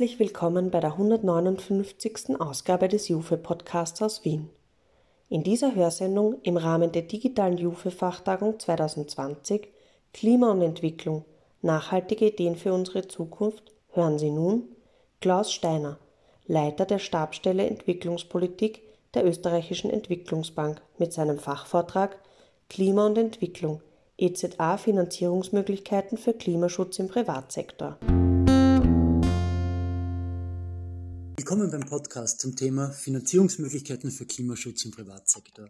Herzlich willkommen bei der 159. Ausgabe des Juve Podcasts aus Wien. In dieser Hörsendung im Rahmen der digitalen Juve Fachtagung 2020 Klima und Entwicklung nachhaltige Ideen für unsere Zukunft hören Sie nun Klaus Steiner, Leiter der Stabstelle Entwicklungspolitik der Österreichischen Entwicklungsbank mit seinem Fachvortrag Klima und Entwicklung EZA Finanzierungsmöglichkeiten für Klimaschutz im Privatsektor. Willkommen beim Podcast zum Thema Finanzierungsmöglichkeiten für Klimaschutz im Privatsektor.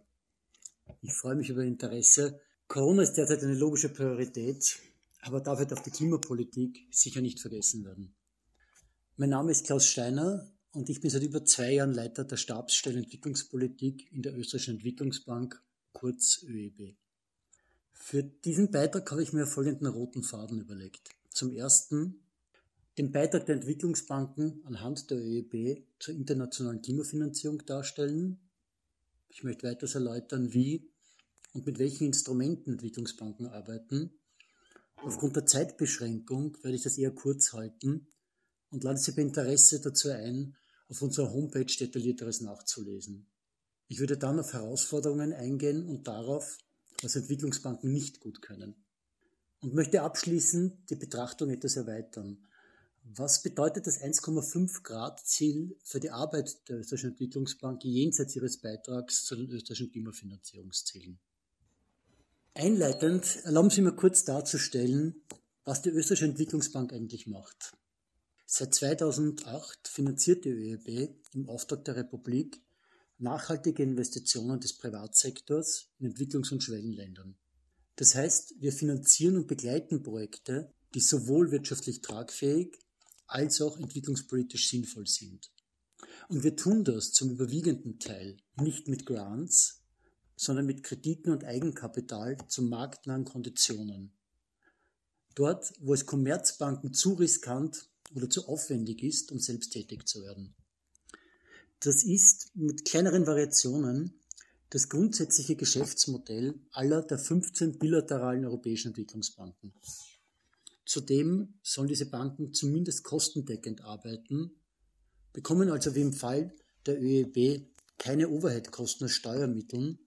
Ich freue mich über Interesse. Corona ist derzeit eine logische Priorität, aber darf halt auf die Klimapolitik sicher nicht vergessen werden. Mein Name ist Klaus Steiner und ich bin seit über zwei Jahren Leiter der Stabsstelle Entwicklungspolitik in der Österreichischen Entwicklungsbank, kurz ÖEB. Für diesen Beitrag habe ich mir folgenden roten Faden überlegt. Zum ersten den Beitrag der Entwicklungsbanken anhand der ÖEB zur internationalen Klimafinanzierung darstellen. Ich möchte weiters erläutern, wie und mit welchen Instrumenten Entwicklungsbanken arbeiten. Aufgrund der Zeitbeschränkung werde ich das eher kurz halten und lade Sie bei Interesse dazu ein, auf unserer Homepage detaillierteres nachzulesen. Ich würde dann auf Herausforderungen eingehen und darauf, was Entwicklungsbanken nicht gut können. Und möchte abschließend die Betrachtung etwas erweitern. Was bedeutet das 1,5 Grad Ziel für die Arbeit der Österreichischen Entwicklungsbank jenseits ihres Beitrags zu den österreichischen Klimafinanzierungszielen? Einleitend erlauben Sie mir kurz darzustellen, was die Österreichische Entwicklungsbank eigentlich macht. Seit 2008 finanziert die ÖEB im Auftrag der Republik nachhaltige Investitionen des Privatsektors in Entwicklungs- und Schwellenländern. Das heißt, wir finanzieren und begleiten Projekte, die sowohl wirtschaftlich tragfähig als auch entwicklungspolitisch sinnvoll sind. Und wir tun das zum überwiegenden Teil nicht mit Grants, sondern mit Krediten und Eigenkapital zu marktnahen Konditionen. Dort, wo es Kommerzbanken zu riskant oder zu aufwendig ist, um selbst tätig zu werden. Das ist mit kleineren Variationen das grundsätzliche Geschäftsmodell aller der 15 bilateralen europäischen Entwicklungsbanken. Zudem sollen diese Banken zumindest kostendeckend arbeiten, bekommen also wie im Fall der ÖEB keine Overheadkosten aus Steuermitteln,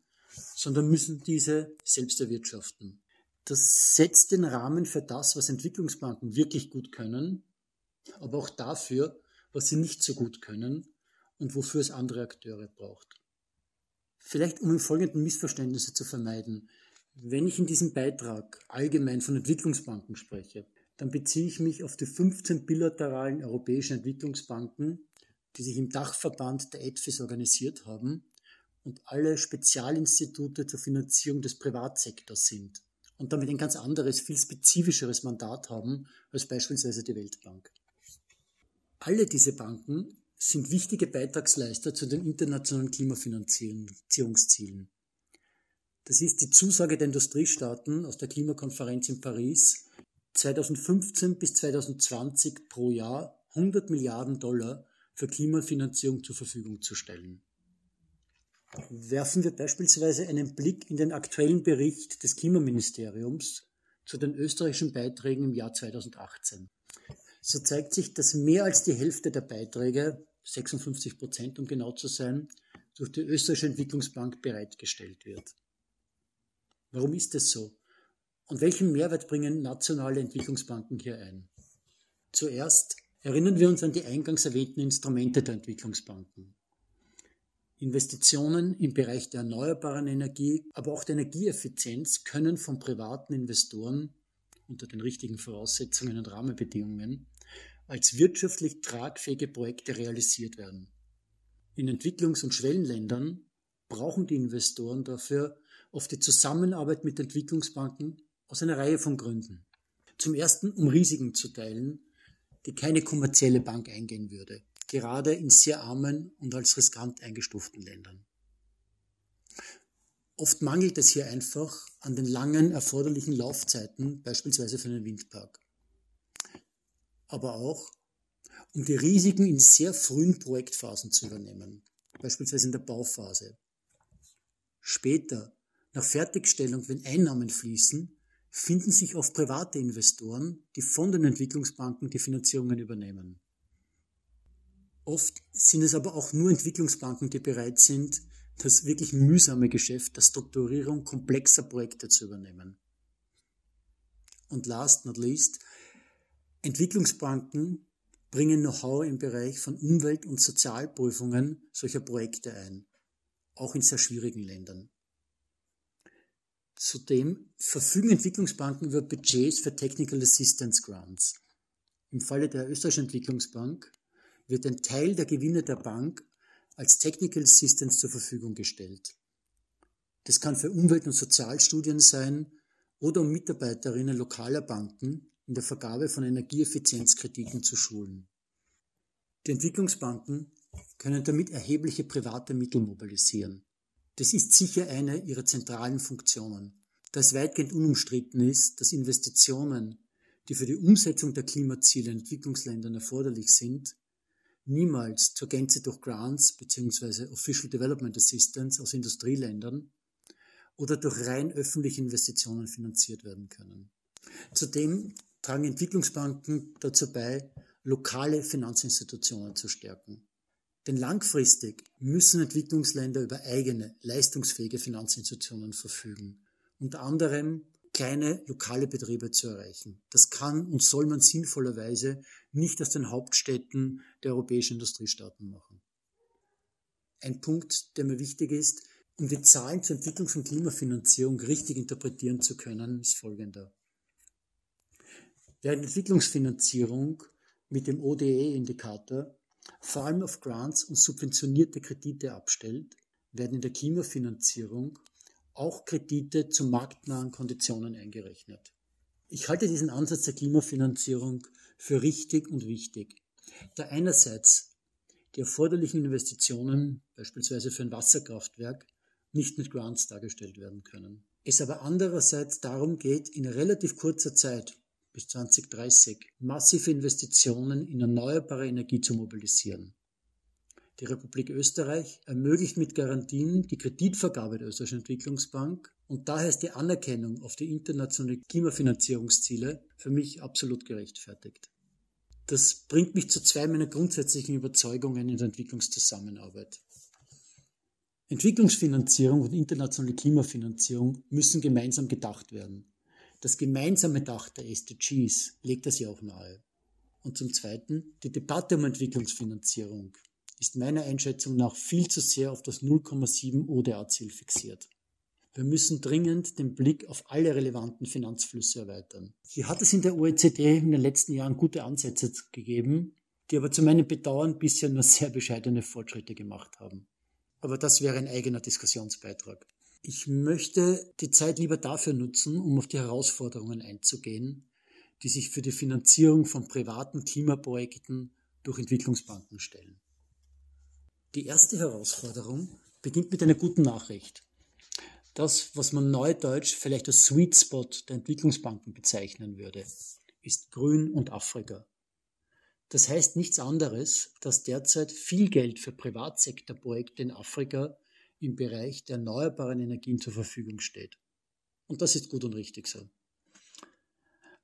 sondern müssen diese selbst erwirtschaften. Das setzt den Rahmen für das, was Entwicklungsbanken wirklich gut können, aber auch dafür, was sie nicht so gut können und wofür es andere Akteure braucht. Vielleicht um im Folgenden Missverständnisse zu vermeiden. Wenn ich in diesem Beitrag allgemein von Entwicklungsbanken spreche, dann beziehe ich mich auf die 15 bilateralen europäischen Entwicklungsbanken, die sich im Dachverband der EDFIS organisiert haben und alle Spezialinstitute zur Finanzierung des Privatsektors sind und damit ein ganz anderes, viel spezifischeres Mandat haben als beispielsweise die Weltbank. Alle diese Banken sind wichtige Beitragsleister zu den internationalen Klimafinanzierungszielen. Das ist die Zusage der Industriestaaten aus der Klimakonferenz in Paris, 2015 bis 2020 pro Jahr 100 Milliarden Dollar für Klimafinanzierung zur Verfügung zu stellen. Werfen wir beispielsweise einen Blick in den aktuellen Bericht des Klimaministeriums zu den österreichischen Beiträgen im Jahr 2018. So zeigt sich, dass mehr als die Hälfte der Beiträge, 56 Prozent um genau zu sein, durch die österreichische Entwicklungsbank bereitgestellt wird. Warum ist es so? Und welchen Mehrwert bringen nationale Entwicklungsbanken hier ein? Zuerst erinnern wir uns an die eingangs erwähnten Instrumente der Entwicklungsbanken. Investitionen im Bereich der erneuerbaren Energie, aber auch der Energieeffizienz können von privaten Investoren unter den richtigen Voraussetzungen und Rahmenbedingungen als wirtschaftlich tragfähige Projekte realisiert werden. In Entwicklungs- und Schwellenländern brauchen die Investoren dafür oft die Zusammenarbeit mit Entwicklungsbanken aus einer Reihe von Gründen. Zum ersten, um Risiken zu teilen, die keine kommerzielle Bank eingehen würde, gerade in sehr armen und als riskant eingestuften Ländern. Oft mangelt es hier einfach an den langen erforderlichen Laufzeiten, beispielsweise für einen Windpark. Aber auch, um die Risiken in sehr frühen Projektphasen zu übernehmen, beispielsweise in der Bauphase. Später, nach Fertigstellung, wenn Einnahmen fließen, finden sich oft private Investoren, die von den Entwicklungsbanken die Finanzierungen übernehmen. Oft sind es aber auch nur Entwicklungsbanken, die bereit sind, das wirklich mühsame Geschäft der Strukturierung komplexer Projekte zu übernehmen. Und last not least, Entwicklungsbanken bringen Know-how im Bereich von Umwelt- und Sozialprüfungen solcher Projekte ein, auch in sehr schwierigen Ländern. Zudem verfügen Entwicklungsbanken über Budgets für Technical Assistance Grants. Im Falle der Österreichischen Entwicklungsbank wird ein Teil der Gewinne der Bank als Technical Assistance zur Verfügung gestellt. Das kann für Umwelt- und Sozialstudien sein oder um Mitarbeiterinnen lokaler Banken in der Vergabe von Energieeffizienzkrediten zu schulen. Die Entwicklungsbanken können damit erhebliche private Mittel mobilisieren. Das ist sicher eine ihrer zentralen Funktionen, da es weitgehend unumstritten ist, dass Investitionen, die für die Umsetzung der Klimaziele in Entwicklungsländern erforderlich sind, niemals zur Gänze durch Grants bzw. Official Development Assistance aus Industrieländern oder durch rein öffentliche Investitionen finanziert werden können. Zudem tragen Entwicklungsbanken dazu bei, lokale Finanzinstitutionen zu stärken. Denn langfristig müssen Entwicklungsländer über eigene, leistungsfähige Finanzinstitutionen verfügen, unter anderem kleine lokale Betriebe zu erreichen. Das kann und soll man sinnvollerweise nicht aus den Hauptstädten der europäischen Industriestaaten machen. Ein Punkt, der mir wichtig ist, um die Zahlen zur Entwicklungs- und Klimafinanzierung richtig interpretieren zu können, ist folgender. Während Entwicklungsfinanzierung mit dem ODE-Indikator vor allem auf Grants und subventionierte Kredite abstellt, werden in der Klimafinanzierung auch Kredite zu marktnahen Konditionen eingerechnet. Ich halte diesen Ansatz der Klimafinanzierung für richtig und wichtig, da einerseits die erforderlichen Investitionen, beispielsweise für ein Wasserkraftwerk, nicht mit Grants dargestellt werden können. Es aber andererseits darum geht, in relativ kurzer Zeit bis 2030 massive Investitionen in erneuerbare Energie zu mobilisieren. Die Republik Österreich ermöglicht mit Garantien die Kreditvergabe der Österreichischen Entwicklungsbank und daher ist die Anerkennung auf die internationalen Klimafinanzierungsziele für mich absolut gerechtfertigt. Das bringt mich zu zwei meiner grundsätzlichen Überzeugungen in der Entwicklungszusammenarbeit. Entwicklungsfinanzierung und internationale Klimafinanzierung müssen gemeinsam gedacht werden. Das gemeinsame Dach der SDGs legt das ja auch nahe. Und zum Zweiten, die Debatte um Entwicklungsfinanzierung ist meiner Einschätzung nach viel zu sehr auf das 0,7 ODA-Ziel fixiert. Wir müssen dringend den Blick auf alle relevanten Finanzflüsse erweitern. Hier hat es in der OECD in den letzten Jahren gute Ansätze gegeben, die aber zu meinem Bedauern bisher nur sehr bescheidene Fortschritte gemacht haben. Aber das wäre ein eigener Diskussionsbeitrag. Ich möchte die Zeit lieber dafür nutzen, um auf die Herausforderungen einzugehen, die sich für die Finanzierung von privaten Klimaprojekten durch Entwicklungsbanken stellen. Die erste Herausforderung beginnt mit einer guten Nachricht. Das, was man neudeutsch vielleicht als Sweet Spot der Entwicklungsbanken bezeichnen würde, ist Grün und Afrika. Das heißt nichts anderes, dass derzeit viel Geld für Privatsektorprojekte in Afrika im Bereich der erneuerbaren Energien zur Verfügung steht. Und das ist gut und richtig so.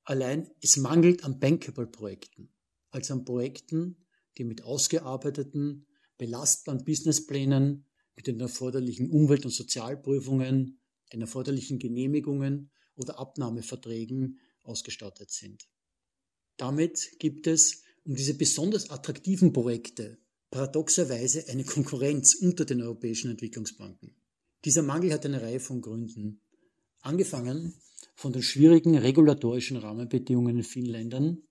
Allein es mangelt an Bankable-Projekten, also an Projekten, die mit ausgearbeiteten, belastbaren Businessplänen mit den erforderlichen Umwelt- und Sozialprüfungen, den erforderlichen Genehmigungen oder Abnahmeverträgen ausgestattet sind. Damit gibt es um diese besonders attraktiven Projekte paradoxerweise eine Konkurrenz unter den europäischen Entwicklungsbanken. Dieser Mangel hat eine Reihe von Gründen. Angefangen von den schwierigen regulatorischen Rahmenbedingungen in vielen Ländern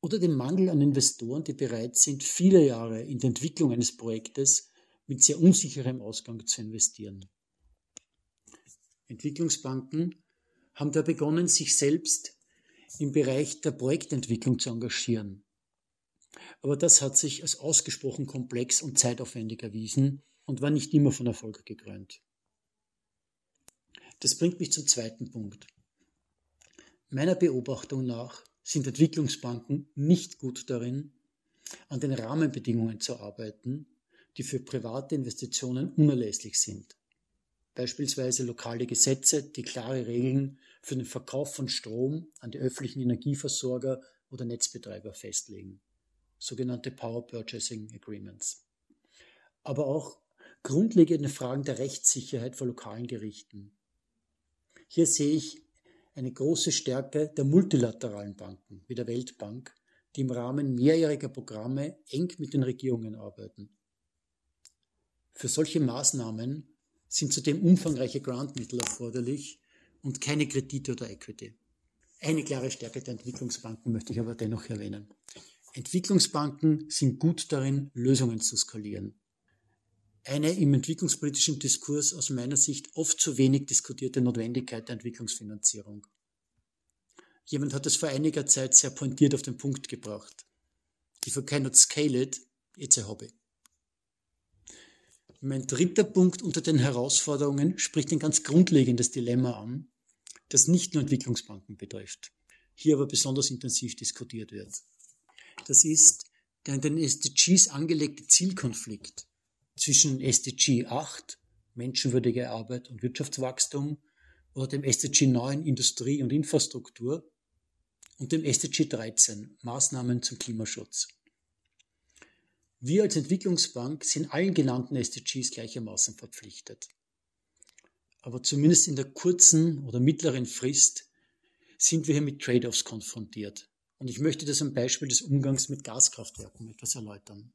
oder dem Mangel an Investoren, die bereit sind, viele Jahre in die Entwicklung eines Projektes mit sehr unsicherem Ausgang zu investieren. Entwicklungsbanken haben da begonnen, sich selbst im Bereich der Projektentwicklung zu engagieren. Aber das hat sich als ausgesprochen komplex und zeitaufwendig erwiesen und war nicht immer von Erfolg gekrönt. Das bringt mich zum zweiten Punkt. Meiner Beobachtung nach sind Entwicklungsbanken nicht gut darin, an den Rahmenbedingungen zu arbeiten, die für private Investitionen unerlässlich sind. Beispielsweise lokale Gesetze, die klare Regeln für den Verkauf von Strom an die öffentlichen Energieversorger oder Netzbetreiber festlegen. Sogenannte Power Purchasing Agreements. Aber auch grundlegende Fragen der Rechtssicherheit vor lokalen Gerichten. Hier sehe ich eine große Stärke der multilateralen Banken wie der Weltbank, die im Rahmen mehrjähriger Programme eng mit den Regierungen arbeiten. Für solche Maßnahmen sind zudem umfangreiche Grantmittel erforderlich und keine Kredite oder Equity. Eine klare Stärke der Entwicklungsbanken möchte ich aber dennoch erwähnen. Entwicklungsbanken sind gut darin, Lösungen zu skalieren. Eine im entwicklungspolitischen Diskurs aus meiner Sicht oft zu wenig diskutierte Notwendigkeit der Entwicklungsfinanzierung. Jemand hat es vor einiger Zeit sehr pointiert auf den Punkt gebracht. If you cannot scale it, it's a hobby. Mein dritter Punkt unter den Herausforderungen spricht ein ganz grundlegendes Dilemma an, das nicht nur Entwicklungsbanken betrifft, hier aber besonders intensiv diskutiert wird. Das ist der in den SDGs angelegte Zielkonflikt zwischen SDG 8, menschenwürdige Arbeit und Wirtschaftswachstum, oder dem SDG 9, Industrie und Infrastruktur, und dem SDG 13, Maßnahmen zum Klimaschutz. Wir als Entwicklungsbank sind allen genannten SDGs gleichermaßen verpflichtet. Aber zumindest in der kurzen oder mittleren Frist sind wir hier mit Trade-offs konfrontiert. Und ich möchte das am Beispiel des Umgangs mit Gaskraftwerken etwas erläutern.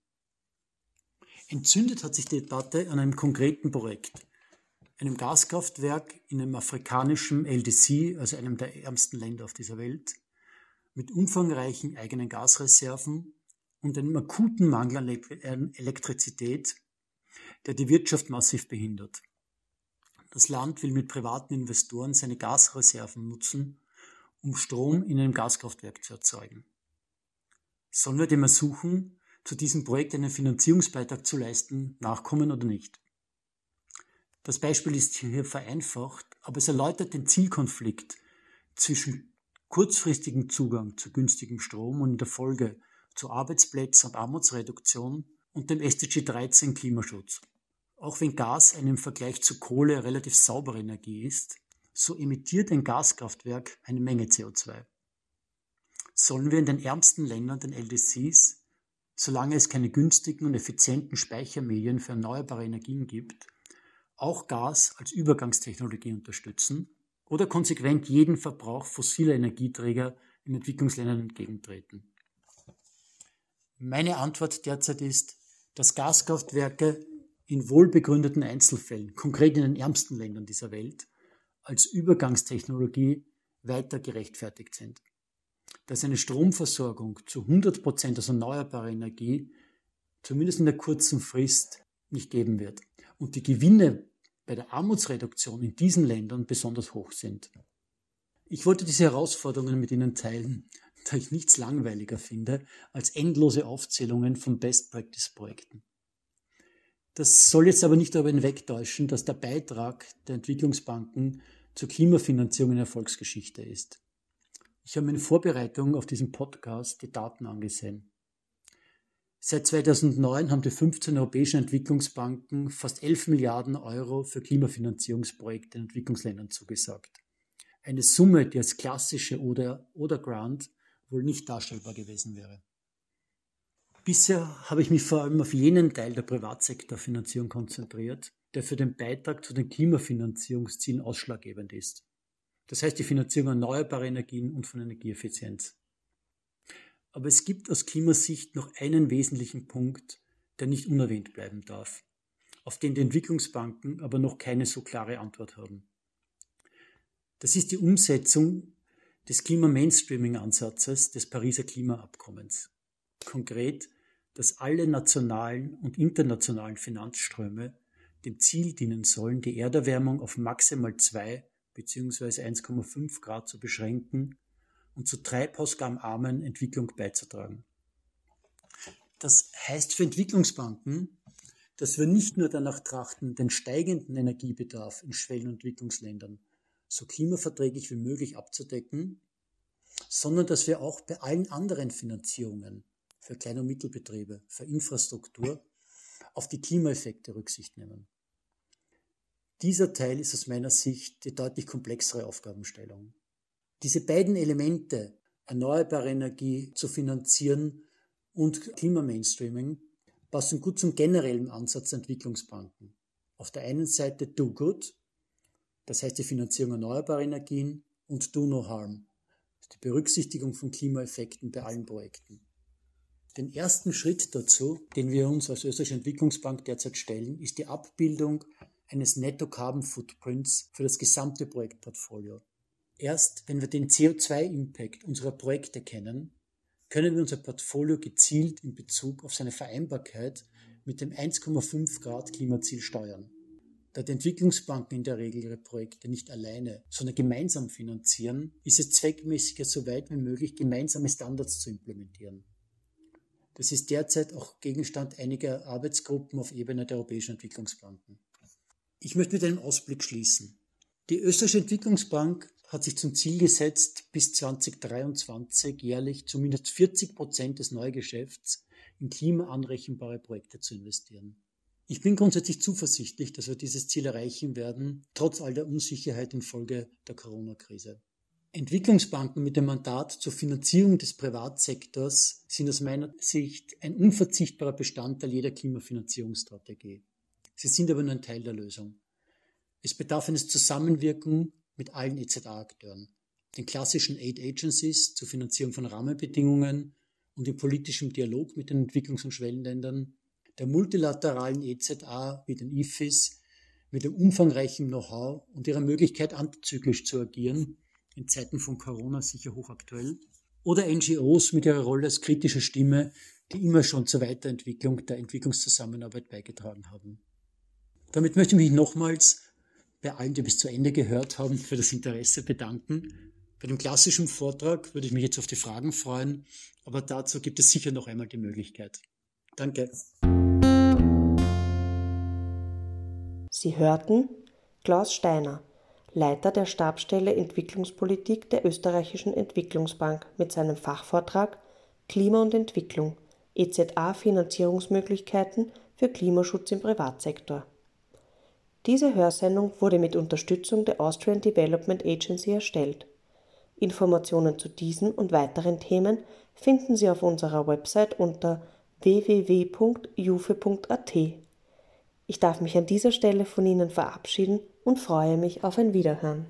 Entzündet hat sich die Debatte an einem konkreten Projekt, einem Gaskraftwerk in einem afrikanischen LDC, also einem der ärmsten Länder auf dieser Welt, mit umfangreichen eigenen Gasreserven und einem akuten Mangel an Elektrizität, der die Wirtschaft massiv behindert. Das Land will mit privaten Investoren seine Gasreserven nutzen, um Strom in einem Gaskraftwerk zu erzeugen. Sollen wir dem Ersuchen, zu diesem Projekt einen Finanzierungsbeitrag zu leisten, nachkommen oder nicht? Das Beispiel ist hier vereinfacht, aber es erläutert den Zielkonflikt zwischen kurzfristigem Zugang zu günstigem Strom und in der Folge zu Arbeitsplätzen und Armutsreduktion und dem SDG 13 Klimaschutz. Auch wenn Gas eine im Vergleich zu Kohle relativ saubere Energie ist, so emittiert ein Gaskraftwerk eine Menge CO2. Sollen wir in den ärmsten Ländern, den LDCs, solange es keine günstigen und effizienten Speichermedien für erneuerbare Energien gibt, auch Gas als Übergangstechnologie unterstützen oder konsequent jeden Verbrauch fossiler Energieträger in Entwicklungsländern entgegentreten? Meine Antwort derzeit ist, dass Gaskraftwerke in wohlbegründeten Einzelfällen, konkret in den ärmsten Ländern dieser Welt, als Übergangstechnologie weiter gerechtfertigt sind. Dass eine Stromversorgung zu 100 Prozent aus erneuerbarer Energie zumindest in der kurzen Frist nicht geben wird und die Gewinne bei der Armutsreduktion in diesen Ländern besonders hoch sind. Ich wollte diese Herausforderungen mit Ihnen teilen, da ich nichts langweiliger finde als endlose Aufzählungen von Best-Practice-Projekten. Das soll jetzt aber nicht darüber hinwegtäuschen, dass der Beitrag der Entwicklungsbanken zur Klimafinanzierung in Erfolgsgeschichte ist. Ich habe in Vorbereitung auf diesen Podcast die Daten angesehen. Seit 2009 haben die 15 europäischen Entwicklungsbanken fast 11 Milliarden Euro für Klimafinanzierungsprojekte in Entwicklungsländern zugesagt. Eine Summe, die als klassische oder, oder Grant wohl nicht darstellbar gewesen wäre. Bisher habe ich mich vor allem auf jenen Teil der Privatsektorfinanzierung konzentriert, der für den Beitrag zu den Klimafinanzierungszielen ausschlaggebend ist. Das heißt die Finanzierung erneuerbarer Energien und von Energieeffizienz. Aber es gibt aus Klimasicht noch einen wesentlichen Punkt, der nicht unerwähnt bleiben darf, auf den die Entwicklungsbanken aber noch keine so klare Antwort haben. Das ist die Umsetzung des Klima-Mainstreaming-Ansatzes des Pariser Klimaabkommens. Konkret, dass alle nationalen und internationalen Finanzströme dem Ziel dienen sollen, die Erderwärmung auf maximal 2 bzw. 1,5 Grad zu beschränken und zur treibhausgabenarmen Entwicklung beizutragen. Das heißt für Entwicklungsbanken, dass wir nicht nur danach trachten, den steigenden Energiebedarf in Schwellen- und Entwicklungsländern so klimaverträglich wie möglich abzudecken, sondern dass wir auch bei allen anderen Finanzierungen für Klein- und Mittelbetriebe, für Infrastruktur auf die Klimaeffekte Rücksicht nehmen. Dieser Teil ist aus meiner Sicht die deutlich komplexere Aufgabenstellung. Diese beiden Elemente, erneuerbare Energie zu finanzieren, und Klimamainstreaming passen gut zum generellen Ansatz der Entwicklungsbanken. Auf der einen Seite Do Good, das heißt die Finanzierung erneuerbarer Energien, und Do No Harm, die Berücksichtigung von Klimaeffekten bei allen Projekten. Den ersten Schritt dazu, den wir uns als Österreichische Entwicklungsbank derzeit stellen, ist die Abbildung eines Netto Carbon Footprints für das gesamte Projektportfolio. Erst wenn wir den CO2-Impact unserer Projekte kennen, können wir unser Portfolio gezielt in Bezug auf seine Vereinbarkeit mit dem 1,5 Grad Klimaziel steuern. Da die Entwicklungsbanken in der Regel ihre Projekte nicht alleine, sondern gemeinsam finanzieren, ist es zweckmäßiger, so weit wie möglich gemeinsame Standards zu implementieren. Das ist derzeit auch Gegenstand einiger Arbeitsgruppen auf Ebene der Europäischen Entwicklungsbanken. Ich möchte mit einem Ausblick schließen. Die Österreichische Entwicklungsbank hat sich zum Ziel gesetzt, bis 2023 jährlich zumindest 40 Prozent des Neugeschäfts in klimaanrechenbare Projekte zu investieren. Ich bin grundsätzlich zuversichtlich, dass wir dieses Ziel erreichen werden, trotz all der Unsicherheit infolge der Corona-Krise. Entwicklungsbanken mit dem Mandat zur Finanzierung des Privatsektors sind aus meiner Sicht ein unverzichtbarer Bestandteil jeder Klimafinanzierungsstrategie. Sie sind aber nur ein Teil der Lösung. Es bedarf eines Zusammenwirken mit allen EZA-Akteuren, den klassischen Aid Agencies zur Finanzierung von Rahmenbedingungen und im politischen Dialog mit den Entwicklungs- und Schwellenländern, der multilateralen EZA wie den IFIS mit dem umfangreichen Know-how und ihrer Möglichkeit antizyklisch zu agieren, in Zeiten von Corona sicher hochaktuell, oder NGOs mit ihrer Rolle als kritische Stimme, die immer schon zur Weiterentwicklung der Entwicklungszusammenarbeit beigetragen haben. Damit möchte ich mich nochmals bei allen, die bis zu Ende gehört haben, für das Interesse bedanken. Bei dem klassischen Vortrag würde ich mich jetzt auf die Fragen freuen, aber dazu gibt es sicher noch einmal die Möglichkeit. Danke. Sie hörten Klaus Steiner, Leiter der Stabsstelle Entwicklungspolitik der Österreichischen Entwicklungsbank mit seinem Fachvortrag Klima und Entwicklung EZA Finanzierungsmöglichkeiten für Klimaschutz im Privatsektor. Diese Hörsendung wurde mit Unterstützung der Austrian Development Agency erstellt. Informationen zu diesen und weiteren Themen finden Sie auf unserer Website unter www.jufe.at. Ich darf mich an dieser Stelle von Ihnen verabschieden und freue mich auf ein Wiederhören.